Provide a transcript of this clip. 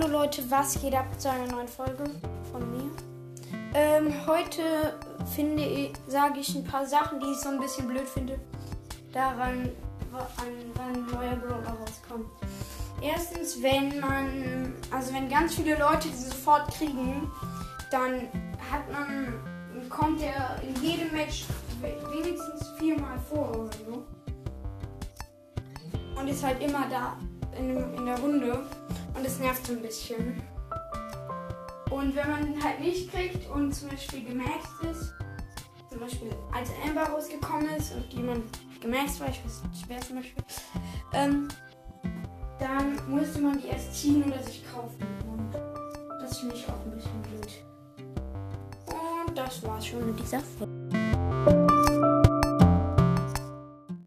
Leute, was geht ab zu einer neuen Folge von mir? Ähm, heute finde ich, sage ich ein paar Sachen, die ich so ein bisschen blöd finde, daran, an, wann ein neuer Brawler rauskommt. Erstens, wenn man, also wenn ganz viele Leute die sofort kriegen, dann hat man, kommt der in jedem Match wenigstens viermal vor oder so. Und ist halt immer da in, in der Runde. Nervt so ein bisschen. Und wenn man ihn halt nicht kriegt und zum Beispiel gemaxt ist, zum Beispiel als Amber rausgekommen ist und jemand gemaxt war, ich weiß nicht wer zum Beispiel, ähm, dann musste man die erst ziehen oder sich kaufen. Und das finde ich auch ein bisschen blöd. Und das war's schon mit dieser Folge.